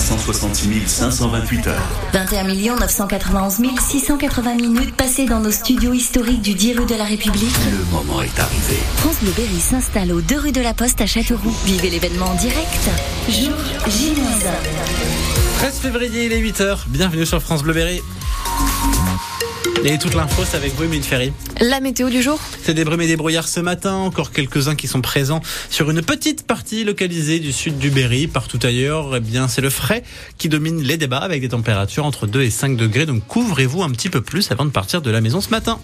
366 528 heures. 21 991 680 minutes passées dans nos studios historiques du 10 rue de la République. Le moment est arrivé. France Bleu Berry s'installe aux 2 rue de la Poste à Châteauroux. Vivez l'événement en direct. Jour j 13 février, il est 8h. Bienvenue sur France Bleu Berry. Et toute l'info, c'est avec vous, Émile Ferry. La météo du jour C'est des brumes et des brouillards ce matin. Encore quelques-uns qui sont présents sur une petite partie localisée du sud du Berry. Partout ailleurs, eh bien, c'est le frais qui domine les débats avec des températures entre 2 et 5 degrés. Donc couvrez-vous un petit peu plus avant de partir de la maison ce matin.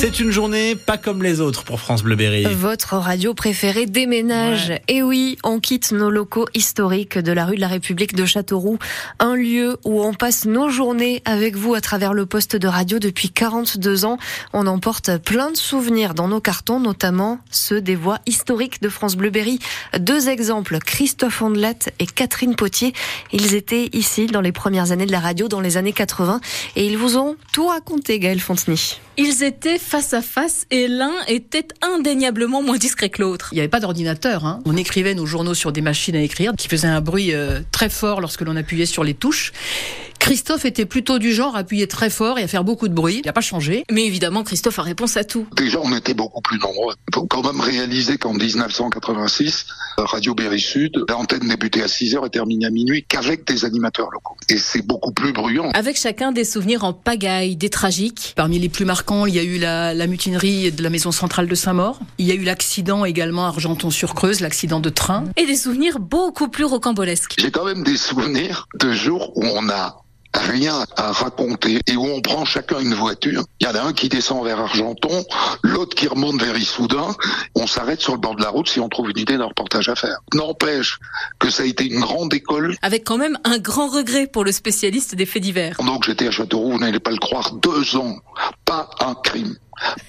C'est une journée pas comme les autres pour France Bleu Berry. Votre radio préférée déménage. Et oui, on quitte nos locaux historiques de la rue de la République de Châteauroux, un lieu où on passe nos journées avec vous à travers le poste de radio depuis 42 ans. On emporte plein de souvenirs dans nos cartons, notamment ceux des voix historiques de France Bleu Berry. Deux exemples, Christophe Ondelat et Catherine Potier. Ils étaient ici dans les premières années de la radio, dans les années 80, et ils vous ont tout raconté, Gaël Fontenay. Ils étaient face à face et l'un était indéniablement moins discret que l'autre. Il n'y avait pas d'ordinateur. Hein. On écrivait nos journaux sur des machines à écrire qui faisaient un bruit euh, très fort lorsque l'on appuyait sur les touches. Christophe était plutôt du genre à appuyer très fort et à faire beaucoup de bruit. Il n'a pas changé. Mais évidemment, Christophe a réponse à tout. Déjà, on était beaucoup plus nombreux. Il faut quand même réaliser qu'en 1986, Radio Berry Sud, l'antenne débutait à 6 h et terminait à minuit qu'avec des animateurs locaux. Et c'est beaucoup plus bruyant. Avec chacun des souvenirs en pagaille, des tragiques. Parmi les plus marquants, il y a eu la, la mutinerie de la maison centrale de Saint-Maur. Il y a eu l'accident également à Argenton-sur-Creuse, l'accident de train. Et des souvenirs beaucoup plus rocambolesques. J'ai quand même des souvenirs de jours où on a rien à raconter et où on prend chacun une voiture. Il y en a un qui descend vers Argenton, l'autre qui remonte vers Issoudun. On s'arrête sur le bord de la route si on trouve une idée d'un reportage à faire. N'empêche que ça a été une grande école. Avec quand même un grand regret pour le spécialiste des faits divers. Donc j'étais à Châteauroux, vous n'allez pas le croire, deux ans, pas un crime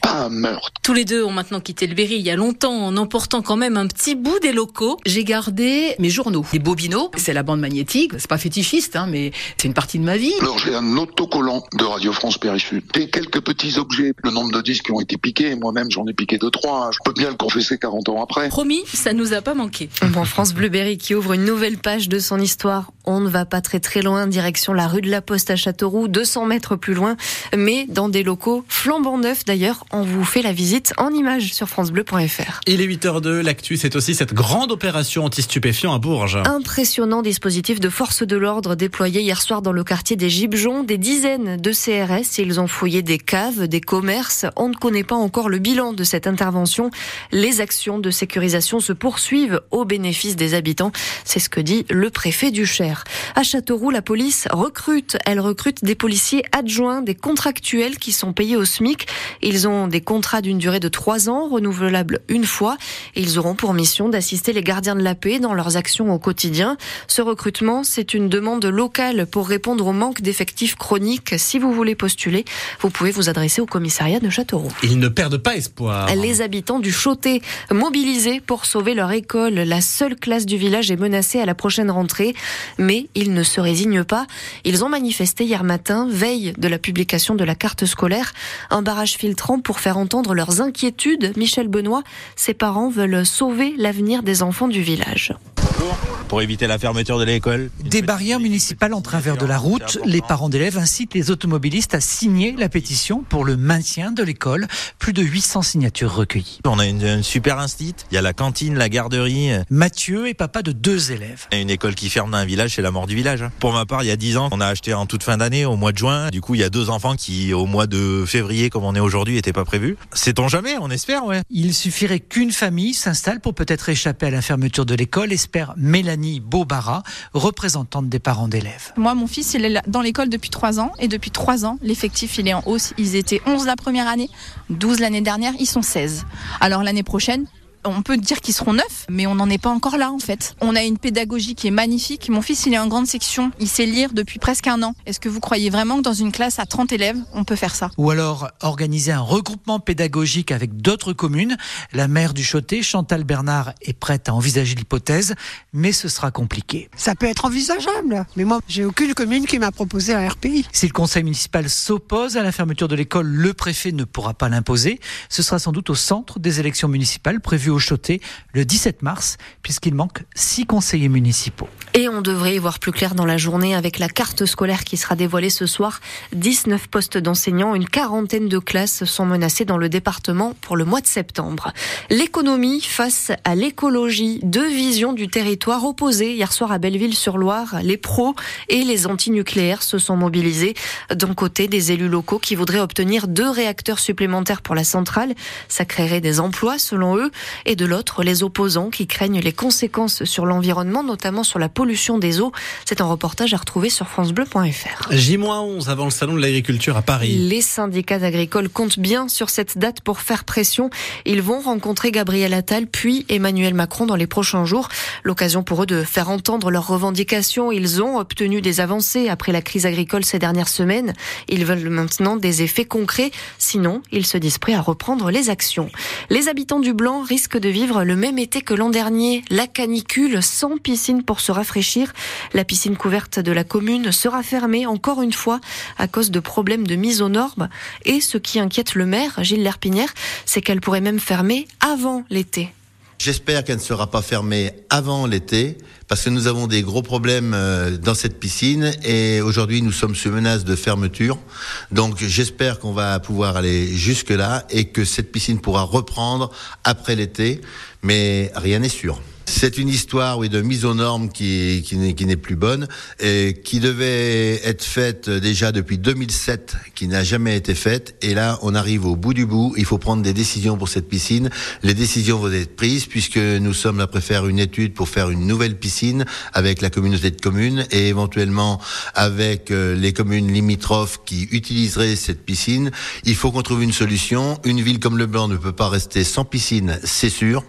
pas un meurtre. Tous les deux ont maintenant quitté le Berry il y a longtemps en emportant quand même un petit bout des locaux. J'ai gardé mes journaux, les bobineaux. C'est la bande magnétique. C'est pas fétichiste, hein, mais c'est une partie de ma vie. Alors j'ai un autocollant de Radio France Berry Sud. Et quelques petits objets. Le nombre de disques qui ont été piqués. Moi-même, j'en ai piqué deux, trois. Je peux bien le confesser 40 ans après. Promis, ça nous a pas manqué. Bon, France Bleu Berry qui ouvre une nouvelle page de son histoire. On ne va pas très très loin, direction la rue de la Poste à Châteauroux, 200 mètres plus loin, mais dans des locaux flambant neufs d'ailleurs. On vous fait la visite en images sur francebleu.fr. Il est 8h02, l'actu, c'est aussi cette grande opération anti-stupéfiants à Bourges. Impressionnant dispositif de force de l'ordre déployé hier soir dans le quartier des Gibjons. Des dizaines de CRS, ils ont fouillé des caves, des commerces. On ne connaît pas encore le bilan de cette intervention. Les actions de sécurisation se poursuivent au bénéfice des habitants. C'est ce que dit le préfet du Cher. À Châteauroux, la police recrute. Elle recrute des policiers adjoints, des contractuels qui sont payés au SMIC. Ils ont des contrats d'une durée de trois ans, renouvelables une fois. Et ils auront pour mission d'assister les gardiens de la paix dans leurs actions au quotidien. Ce recrutement, c'est une demande locale pour répondre au manque d'effectifs chroniques. Si vous voulez postuler, vous pouvez vous adresser au commissariat de Châteauroux. Ils ne perdent pas espoir. Les habitants du Chauté, mobilisés pour sauver leur école. La seule classe du village est menacée à la prochaine rentrée. Mais ils ne se résignent pas. Ils ont manifesté hier matin, veille de la publication de la carte scolaire, un barrage filtrant pour faire entendre leurs inquiétudes. Michel Benoît, ses parents veulent sauver l'avenir des enfants du village pour éviter la fermeture de l'école. Des barrières municipales en travers de la route. Les parents d'élèves incitent les automobilistes à signer la pétition pour le maintien de l'école. Plus de 800 signatures recueillies. On a une, une super instit. Il y a la cantine, la garderie. Mathieu est papa de deux élèves. Et une école qui ferme dans un village, c'est la mort du village. Pour ma part, il y a 10 ans, on a acheté en toute fin d'année, au mois de juin. Du coup, il y a deux enfants qui, au mois de février, comme on est aujourd'hui, n'étaient pas prévus. Sait-on jamais, on espère, ouais. Il suffirait qu'une famille s'installe pour peut-être échapper à la fermeture de l'école, espère Mélanie Beaubara, représentante des parents d'élèves. Moi, mon fils, il est dans l'école depuis trois ans et depuis trois ans, l'effectif, il est en hausse. Ils étaient 11 la première année, 12 l'année dernière, ils sont 16. Alors l'année prochaine, on peut dire qu'ils seront neufs, mais on n'en est pas encore là en fait. On a une pédagogie qui est magnifique. Mon fils, il est en grande section. Il sait lire depuis presque un an. Est-ce que vous croyez vraiment que dans une classe à 30 élèves, on peut faire ça? Ou alors organiser un regroupement pédagogique avec d'autres communes. La maire du Chauté, Chantal Bernard, est prête à envisager l'hypothèse, mais ce sera compliqué. Ça peut être envisageable, mais moi, j'ai aucune commune qui m'a proposé un RPI. Si le conseil municipal s'oppose à la fermeture de l'école, le préfet ne pourra pas l'imposer. Ce sera sans doute au centre des élections municipales prévues au Chauté le 17 mars, puisqu'il manque six conseillers municipaux. Et on devrait y voir plus clair dans la journée avec la carte scolaire qui sera dévoilée ce soir. 19 postes d'enseignants, une quarantaine de classes sont menacées dans le département pour le mois de septembre. L'économie face à l'écologie, deux visions du territoire opposées. Hier soir à Belleville-sur-Loire, les pros et les anti-nucléaires se sont mobilisés. D'un côté, des élus locaux qui voudraient obtenir deux réacteurs supplémentaires pour la centrale. Ça créerait des emplois selon eux. Et de l'autre, les opposants qui craignent les conséquences sur l'environnement, notamment sur la pollution des eaux. C'est un reportage à retrouver sur francebleu.fr. J-11 avant le salon de l'agriculture à Paris. Les syndicats agricoles comptent bien sur cette date pour faire pression. Ils vont rencontrer Gabriel Attal puis Emmanuel Macron dans les prochains jours. L'occasion pour eux de faire entendre leurs revendications. Ils ont obtenu des avancées après la crise agricole ces dernières semaines. Ils veulent maintenant des effets concrets. Sinon, ils se disent prêts à reprendre les actions. Les habitants du Blanc risquent de vivre le même été que l'an dernier. La canicule sans piscine pour se rafraîchir la piscine couverte de la commune sera fermée encore une fois à cause de problèmes de mise aux normes. Et ce qui inquiète le maire, Gilles Lerpinière, c'est qu'elle pourrait même fermer avant l'été. J'espère qu'elle ne sera pas fermée avant l'été, parce que nous avons des gros problèmes euh, dans cette piscine et aujourd'hui nous sommes sous menace de fermeture. Donc j'espère qu'on va pouvoir aller jusque là et que cette piscine pourra reprendre après l'été, mais rien n'est sûr. C'est une histoire, oui, de mise aux normes qui, qui n'est plus bonne et qui devait être faite déjà depuis 2007, qui n'a jamais été faite. Et là, on arrive au bout du bout. Il faut prendre des décisions pour cette piscine. Les décisions vont être prises puisque nous sommes après faire une étude pour faire une nouvelle piscine avec la communauté de communes et éventuellement avec euh, les communes limitrophes qui utiliseraient cette piscine. Il faut qu'on trouve une solution. Une ville comme Le Blanc ne peut pas rester sans piscine, c'est sûr.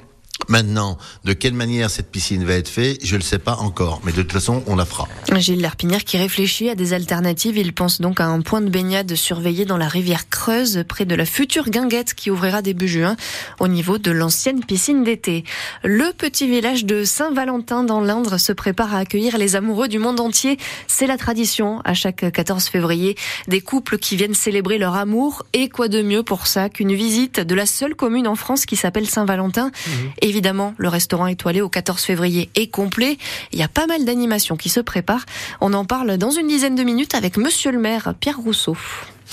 Maintenant, de quelle manière cette piscine va être faite, je ne le sais pas encore, mais de toute façon, on la fera. Gilles Lerpinière qui réfléchit à des alternatives, il pense donc à un point de baignade surveillé dans la rivière Creuse, près de la future guinguette qui ouvrira début juin, au niveau de l'ancienne piscine d'été. Le petit village de Saint-Valentin dans l'Indre se prépare à accueillir les amoureux du monde entier. C'est la tradition à chaque 14 février, des couples qui viennent célébrer leur amour, et quoi de mieux pour ça qu'une visite de la seule commune en France qui s'appelle Saint-Valentin? Mmh. Évidemment, le restaurant étoilé au 14 février est complet. Il y a pas mal d'animations qui se préparent. On en parle dans une dizaine de minutes avec monsieur le maire Pierre Rousseau.